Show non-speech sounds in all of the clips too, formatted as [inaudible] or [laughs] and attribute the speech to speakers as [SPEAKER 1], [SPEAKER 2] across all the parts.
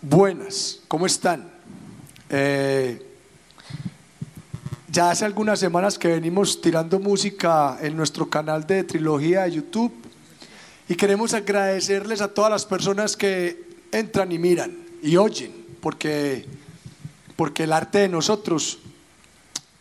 [SPEAKER 1] Buenas, ¿cómo están? Eh, ya hace algunas semanas que venimos tirando música en nuestro canal de trilogía de YouTube y queremos agradecerles a todas las personas que entran y miran y oyen, porque, porque el arte de nosotros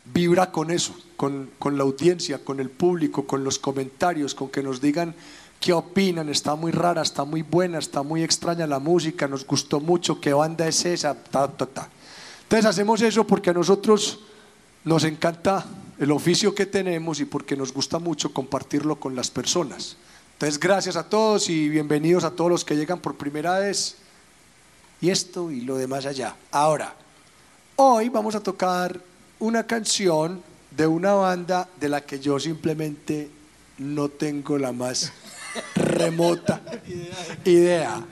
[SPEAKER 1] vibra con eso, con, con la audiencia, con el público, con los comentarios, con que nos digan qué opinan, está muy rara, está muy buena, está muy extraña la música, nos gustó mucho, qué banda es esa, ta, ta, ta. Entonces hacemos eso porque a nosotros nos encanta el oficio que tenemos y porque nos gusta mucho compartirlo con las personas. Entonces gracias a todos y bienvenidos a todos los que llegan por primera vez. Y esto y lo demás allá. Ahora, hoy vamos a tocar una canción de una banda de la que yo simplemente no tengo la más remota idea.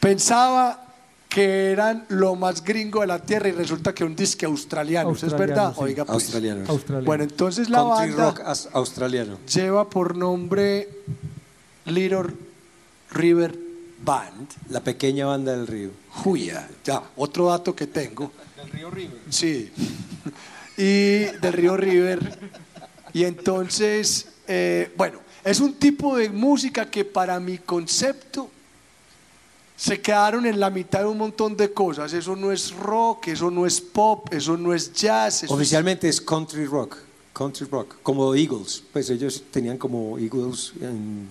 [SPEAKER 1] Pensaba que eran lo más gringo de la tierra y resulta que un disque australiano. ¿Eso ¿Es verdad?
[SPEAKER 2] sí.
[SPEAKER 1] Oiga, pues.
[SPEAKER 2] Australianos.
[SPEAKER 3] Australiano.
[SPEAKER 1] Bueno, entonces la
[SPEAKER 2] Country
[SPEAKER 1] banda
[SPEAKER 2] rock australiano.
[SPEAKER 1] lleva por nombre Little River Band.
[SPEAKER 2] La pequeña banda del río.
[SPEAKER 1] Juya, ya, otro dato que tengo. Del río River. Sí. Y del río River. Y entonces, eh, bueno, es un tipo de música que para mi concepto se quedaron en la mitad de un montón de cosas. Eso no es rock, eso no es pop, eso no es jazz. eso es-
[SPEAKER 2] Oficialmente es country rock. Country rock. Como Eagles. Pues ellos tenían como Eagles en...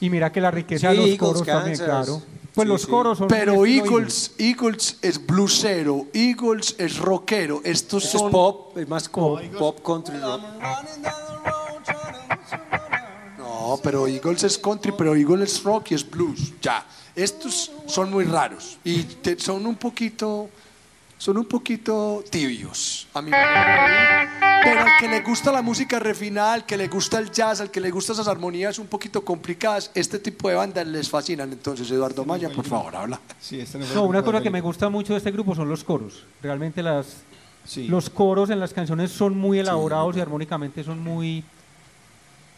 [SPEAKER 3] Y mira que la riqueza
[SPEAKER 2] Sí,
[SPEAKER 3] de los
[SPEAKER 2] Eagles,
[SPEAKER 3] coros también,
[SPEAKER 2] Kansas.
[SPEAKER 3] claro. Pues
[SPEAKER 2] Sí,
[SPEAKER 3] los
[SPEAKER 2] sí.
[SPEAKER 3] coros son.
[SPEAKER 1] Pero Eagles, Eagles es bluesero, Eagles es rockero. Estos
[SPEAKER 2] Eso
[SPEAKER 1] son
[SPEAKER 2] es pop, es más como pop country rock.
[SPEAKER 1] No, pero Eagles es country, pero Eagles es rock y es blues. Ya, estos son muy raros y te- son un poquito, son un poquito tibios. A mí pero al que le gusta la música refinada, al que le gusta el jazz, al que le gustan esas armonías un poquito complicadas, este tipo de bandas les fascinan. Entonces, Eduardo Maya, por favor, habla.
[SPEAKER 4] Sí, este no
[SPEAKER 3] una cosa que me gusta mucho de este grupo son los coros. Realmente las,
[SPEAKER 4] Sí.
[SPEAKER 3] los coros en las canciones son muy elaborados y armónicamente son muy,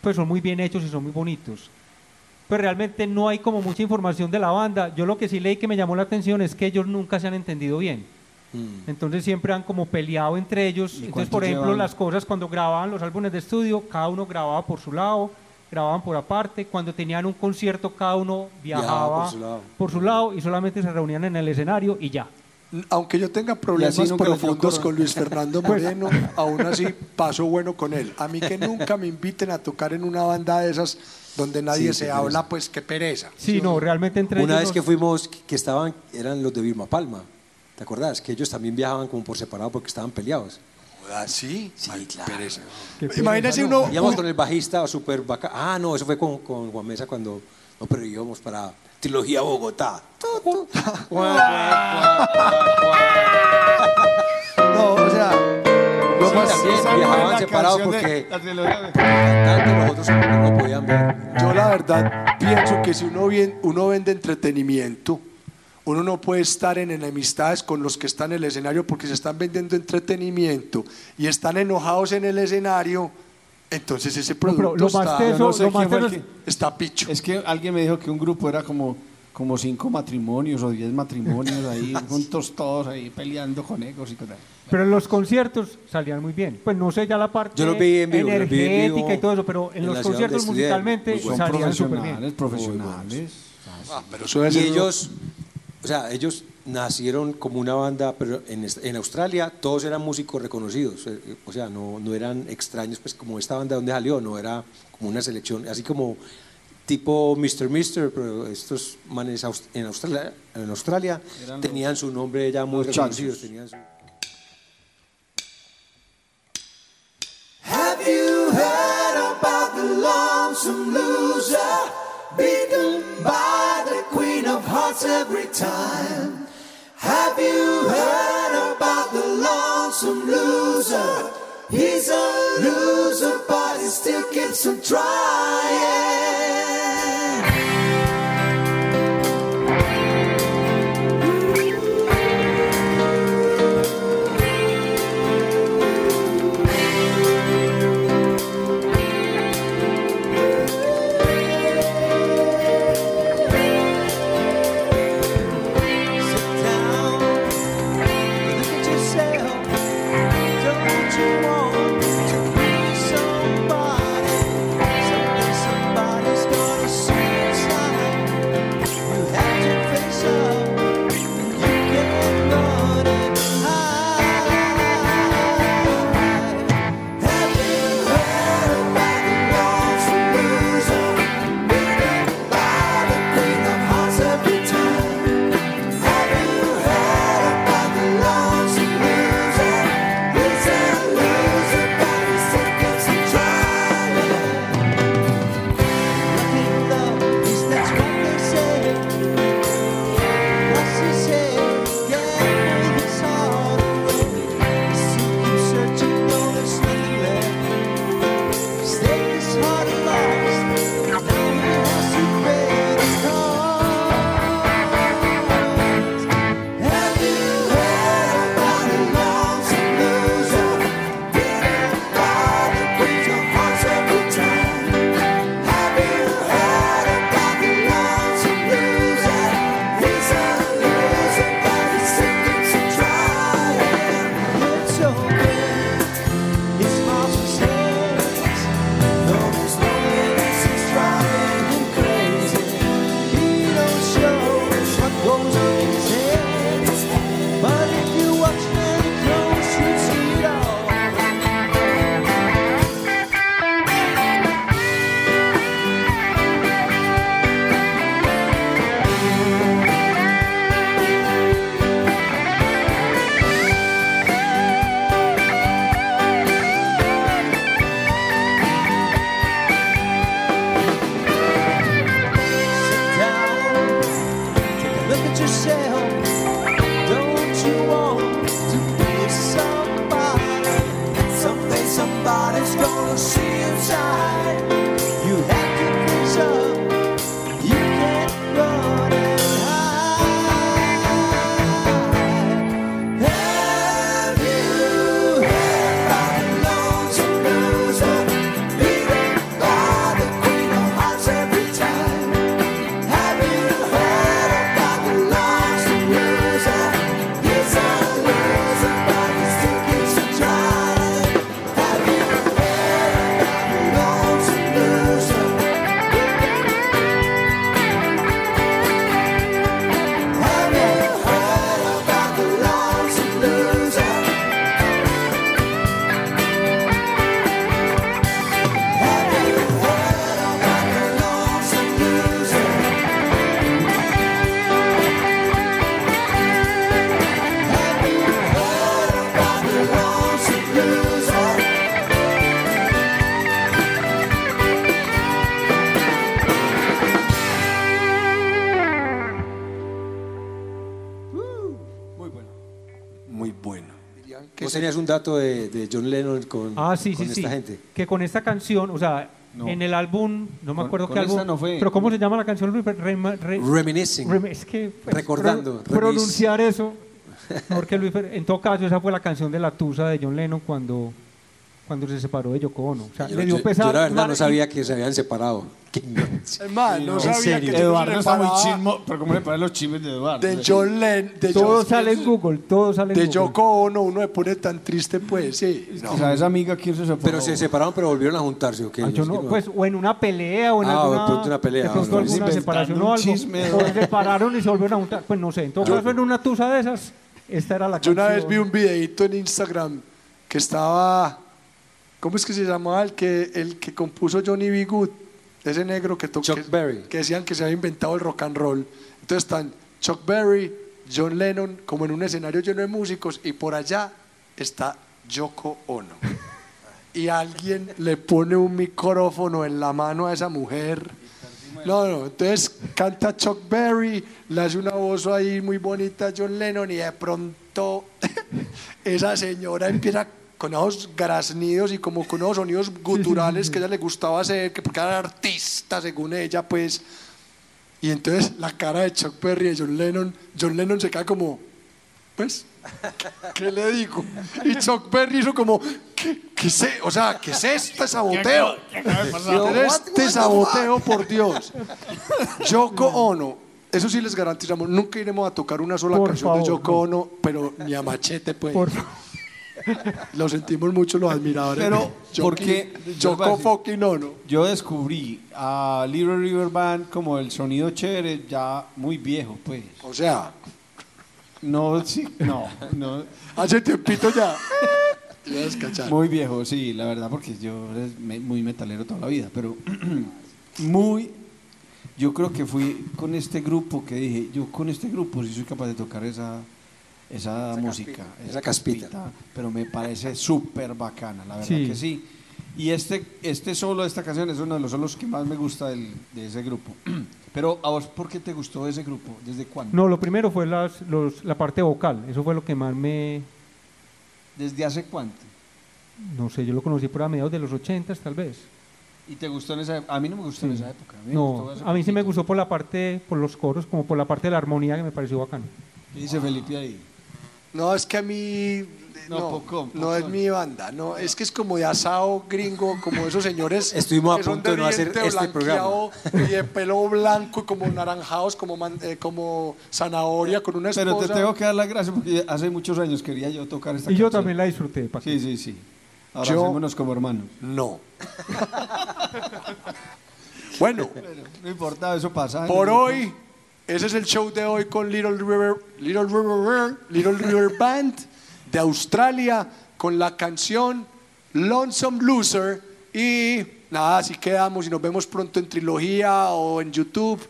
[SPEAKER 3] pues son muy bien hechos y son muy bonitos. Pero realmente no hay como mucha información de la banda. Yo lo que sí leí que me llamó la atención es que ellos nunca se han entendido bien.
[SPEAKER 2] Mm.
[SPEAKER 3] Entonces siempre han como peleado entre ellos. Entonces, por ejemplo,
[SPEAKER 4] llevan?
[SPEAKER 3] las cosas cuando grababan los álbumes de estudio, cada uno grababa por su lado, grababan por aparte. Cuando tenían un concierto, cada uno viajaba,
[SPEAKER 2] Viajaba por su
[SPEAKER 3] por su lado y solamente se reunían en el escenario y ya.
[SPEAKER 1] Aunque yo tenga problemas profundos con Luis Fernando [laughs] Moreno, aún así paso bueno con él. A mí que [laughs] nunca me inviten a tocar en una banda de esas donde nadie
[SPEAKER 2] Sí,
[SPEAKER 1] se habla,
[SPEAKER 2] pereza.
[SPEAKER 1] pues qué pereza.
[SPEAKER 3] Sí, no, realmente entre
[SPEAKER 2] Una
[SPEAKER 3] ellos
[SPEAKER 2] vez
[SPEAKER 3] no-
[SPEAKER 2] que fuimos, que estaban, eran los de Vilma Palma. ¿Te acordás? Que ellos también viajaban como por separado porque estaban peleados.
[SPEAKER 1] ¿Ah, sí?
[SPEAKER 2] Sí,
[SPEAKER 1] Ay,
[SPEAKER 2] claro.
[SPEAKER 1] pereza. Imagínese
[SPEAKER 3] no.
[SPEAKER 1] uno...
[SPEAKER 2] Íbamos con el bajista súper bacán. Ah, no, eso fue con, con Juan Mesa cuando. No, pero íbamos para Trilogía Bogotá. [laughs]
[SPEAKER 1] No, o sea, lo
[SPEAKER 2] Sí,
[SPEAKER 1] más-
[SPEAKER 2] también viajaban separados porque
[SPEAKER 4] la trilogía de-
[SPEAKER 2] cantante los otros no podían ver.
[SPEAKER 1] yo la verdad pienso que si uno, bien, uno vende entretenimiento, uno no puede estar en enemistades con los que están en el escenario porque se están vendiendo entretenimiento y están enojados en el escenario, entonces ese
[SPEAKER 3] pero
[SPEAKER 1] producto
[SPEAKER 3] lo más
[SPEAKER 1] está,
[SPEAKER 3] teso-
[SPEAKER 4] Yo no sé
[SPEAKER 3] lo más
[SPEAKER 4] quién fue el
[SPEAKER 3] teso-
[SPEAKER 4] que-
[SPEAKER 1] está picho.
[SPEAKER 4] Es que alguien me dijo que un grupo era como, como cinco matrimonios o diez matrimonios ahí, [laughs] juntos todos ahí peleando con egos y cosas.
[SPEAKER 3] Pero en los conciertos salían muy bien. Pues no sé ya la parte
[SPEAKER 2] Yo los vi en vivo, los vi en
[SPEAKER 3] energética
[SPEAKER 2] vivo
[SPEAKER 3] y todo eso, pero en,
[SPEAKER 2] en
[SPEAKER 3] los conciertos musicalmente.
[SPEAKER 4] Son
[SPEAKER 3] salían súper
[SPEAKER 4] profesionales,
[SPEAKER 3] bien.
[SPEAKER 4] profesionales.
[SPEAKER 1] Ah, pero eso debe
[SPEAKER 2] Y ellos, o sea, ellos nacieron como una banda, pero en, en Australia todos eran músicos reconocidos, eh, o sea, no, no eran extraños, pues como esta banda donde salió, no era como una selección, así como tipo Mr. Mister, pero estos manes en Australia, en Australia
[SPEAKER 4] Eran
[SPEAKER 2] tenían su nombre ya muy reconocido. Tenían su-
[SPEAKER 5] Have you heard about the lonesome loser? Beaten by the queen of hearts every time. You heard about the lonesome loser? He's a loser, but he still keeps on trying.
[SPEAKER 2] Dato de, de John Lennon con,
[SPEAKER 3] Ah, sí,
[SPEAKER 2] con
[SPEAKER 3] sí,
[SPEAKER 2] esta
[SPEAKER 3] sí.
[SPEAKER 2] gente.
[SPEAKER 3] Que con esta canción, o sea,
[SPEAKER 4] No.
[SPEAKER 3] en el álbum, no me acuerdo
[SPEAKER 4] con
[SPEAKER 3] qué álbum.
[SPEAKER 4] no fue.
[SPEAKER 3] Pero ¿cómo se llama la canción? Luis? Rema- re-
[SPEAKER 2] Reminiscing.
[SPEAKER 3] rem- es que pues,
[SPEAKER 2] Recordando,
[SPEAKER 3] pro- pronunciar eso. Porque Luis en todo caso, esa fue la canción de la Tusa de John Lennon cuando, cuando se separó de Yoko Ono. O sea,
[SPEAKER 2] Yo,
[SPEAKER 3] le dio
[SPEAKER 2] yo-
[SPEAKER 3] pesar.
[SPEAKER 2] yo la verdad no sabía que se habían separado. [laughs]
[SPEAKER 1] Es más, no
[SPEAKER 2] ¿En
[SPEAKER 1] sabía
[SPEAKER 2] serio?
[SPEAKER 1] que yo no
[SPEAKER 4] Eduardo está muy chismo, pero ¿cómo le parecen los chismes de Eduardo?
[SPEAKER 1] De John Lennon, de,
[SPEAKER 3] Todo
[SPEAKER 1] John-
[SPEAKER 3] sale en Google, todo sale en
[SPEAKER 1] de
[SPEAKER 3] Google.
[SPEAKER 1] Yoko Ono, uno se pone tan triste, pues, sí. No.
[SPEAKER 4] O sea, esa amiga, ¿quién se separó?
[SPEAKER 2] Pero se separaron, pero volvieron a juntarse. ¿o qué?
[SPEAKER 3] Ah, yo no, pues, o en una pelea o en
[SPEAKER 2] Ah,
[SPEAKER 3] alguna,
[SPEAKER 2] de pronto una pelea,
[SPEAKER 3] de pronto
[SPEAKER 2] ah, no.
[SPEAKER 3] alguna separación
[SPEAKER 4] un
[SPEAKER 3] o algo.
[SPEAKER 4] chisme,
[SPEAKER 3] o
[SPEAKER 4] ¿no?
[SPEAKER 3] se separaron y se volvieron a juntar. Pues no sé, en todo caso en una tusa de esas, esta era la
[SPEAKER 1] Yo una vez
[SPEAKER 3] canción.
[SPEAKER 1] vi un videito en Instagram que estaba, ¿cómo es que se llamaba el que el que compuso Johnny B. Good? Ese negro que tocó.
[SPEAKER 2] Chuck Berry.
[SPEAKER 1] Que decían que se había inventado el rock and roll. Entonces están Chuck Berry, John Lennon, como en un escenario lleno de músicos, y por allá está Yoko Ono. Y alguien le pone un micrófono en la mano a esa mujer. No, no, entonces canta Chuck Berry, le hace una voz ahí muy bonita a John Lennon y de pronto [laughs] esa señora empieza con esos graznidos y como con esos sonidos [laughs] guturales que a ella le gustaba hacer, que porque era artista según ella, pues. Y entonces la cara de Chuck Berry y de John Lennon, John Lennon se queda como, pues, ¿qué le digo? Y Chuck Berry hizo como, ¿qué, qué es, e- o sea, ¿qué es este saboteo? ¿Qué es este saboteo, por Dios? Yoko Ono, eso sí les garantizamos, nunca iremos a tocar una sola
[SPEAKER 3] Por
[SPEAKER 1] canción de
[SPEAKER 3] favor,
[SPEAKER 1] Yoko
[SPEAKER 3] no.
[SPEAKER 1] Ono, pero ni a machete, pues.
[SPEAKER 3] Por-
[SPEAKER 1] Lo sentimos mucho los admiradores.
[SPEAKER 4] Pero,
[SPEAKER 1] de
[SPEAKER 4] ¿por qué? Decir-
[SPEAKER 1] fucking Ono.
[SPEAKER 4] Yo descubrí a Little River Band como el sonido chévere ya muy viejo, pues.
[SPEAKER 1] O sea,
[SPEAKER 4] No, sí, no, no.
[SPEAKER 1] hace tiempito ya.
[SPEAKER 4] Muy viejo, sí, la verdad, porque yo era muy metalero toda la vida, pero [clears throat] muy. Yo creo que fui con este grupo que dije, yo con este grupo sí soy capaz de tocar esa, esa, música,
[SPEAKER 2] caspita, esa caspita.
[SPEAKER 4] pero me parece súper bacana, la verdad
[SPEAKER 3] Sí.
[SPEAKER 4] que sí. Y este, este solo de esta canción es uno de los solos que más me gusta del- de ese grupo. [clears throat] Pero a vos, ¿por qué te gustó ese grupo? ¿Desde cuándo?
[SPEAKER 3] No, lo primero fue las, los- la parte vocal, eso fue lo que más me,
[SPEAKER 4] ¿Desde hace cuánto?
[SPEAKER 3] no sé, yo lo conocí por a mediados de los 80 tal vez.
[SPEAKER 4] ¿Y te gustó en esa época? A mí no me gustó en
[SPEAKER 3] Sí.
[SPEAKER 4] esa época. A mí, me
[SPEAKER 3] No, a mí sí me gustó por la parte, por los coros, como por la parte de la armonía que me pareció bacano.
[SPEAKER 4] ¿Qué dice Felipe ahí?
[SPEAKER 1] No, es que a mí.
[SPEAKER 4] No,
[SPEAKER 1] No,
[SPEAKER 4] poco,
[SPEAKER 1] no es mi banda. No, es que es como de asado gringo, como esos señores. [laughs]
[SPEAKER 2] Estuvimos a punto de no hacer este
[SPEAKER 1] blanqueado Y de pelo blanco y como naranjados, como, man- eh, como zanahoria con una esposa.
[SPEAKER 4] Pero te tengo que dar las gracias porque hace muchos años quería yo tocar esta
[SPEAKER 3] Y yo también la disfruté. ¿pa' qué?
[SPEAKER 4] Sí, sí, sí. Ahora
[SPEAKER 1] Yo-
[SPEAKER 4] hacémonos como hermanos.
[SPEAKER 1] No. [laughs] bueno,
[SPEAKER 4] No importa, eso pasa.
[SPEAKER 1] por hoy, ese es el show de hoy con Little River, Little River, Little River [laughs] Band de Australia con la canción Lonesome Loser. Y nada, así quedamos y nos vemos pronto en trilogía o en YouTube.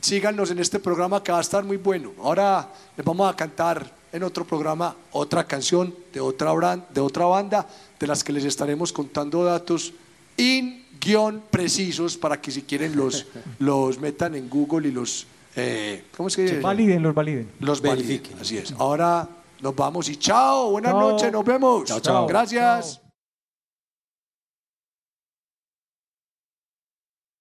[SPEAKER 1] Síganos en este programa que va a estar muy bueno. Ahora les vamos a cantar en otro programa otra canción de otra, bran- de otra banda de las que les estaremos contando datos in guion precisos para que si quieren los, [laughs] los metan en Google y los... eh, ¿Cómo es que dice?
[SPEAKER 3] Validen, los validen.
[SPEAKER 1] Los Verifiquen. Así es. Ahora nos vamos y chao. Buenas
[SPEAKER 3] Chao.
[SPEAKER 1] noches. Nos vemos.
[SPEAKER 2] Chao, chao.
[SPEAKER 1] Gracias.
[SPEAKER 3] Chao.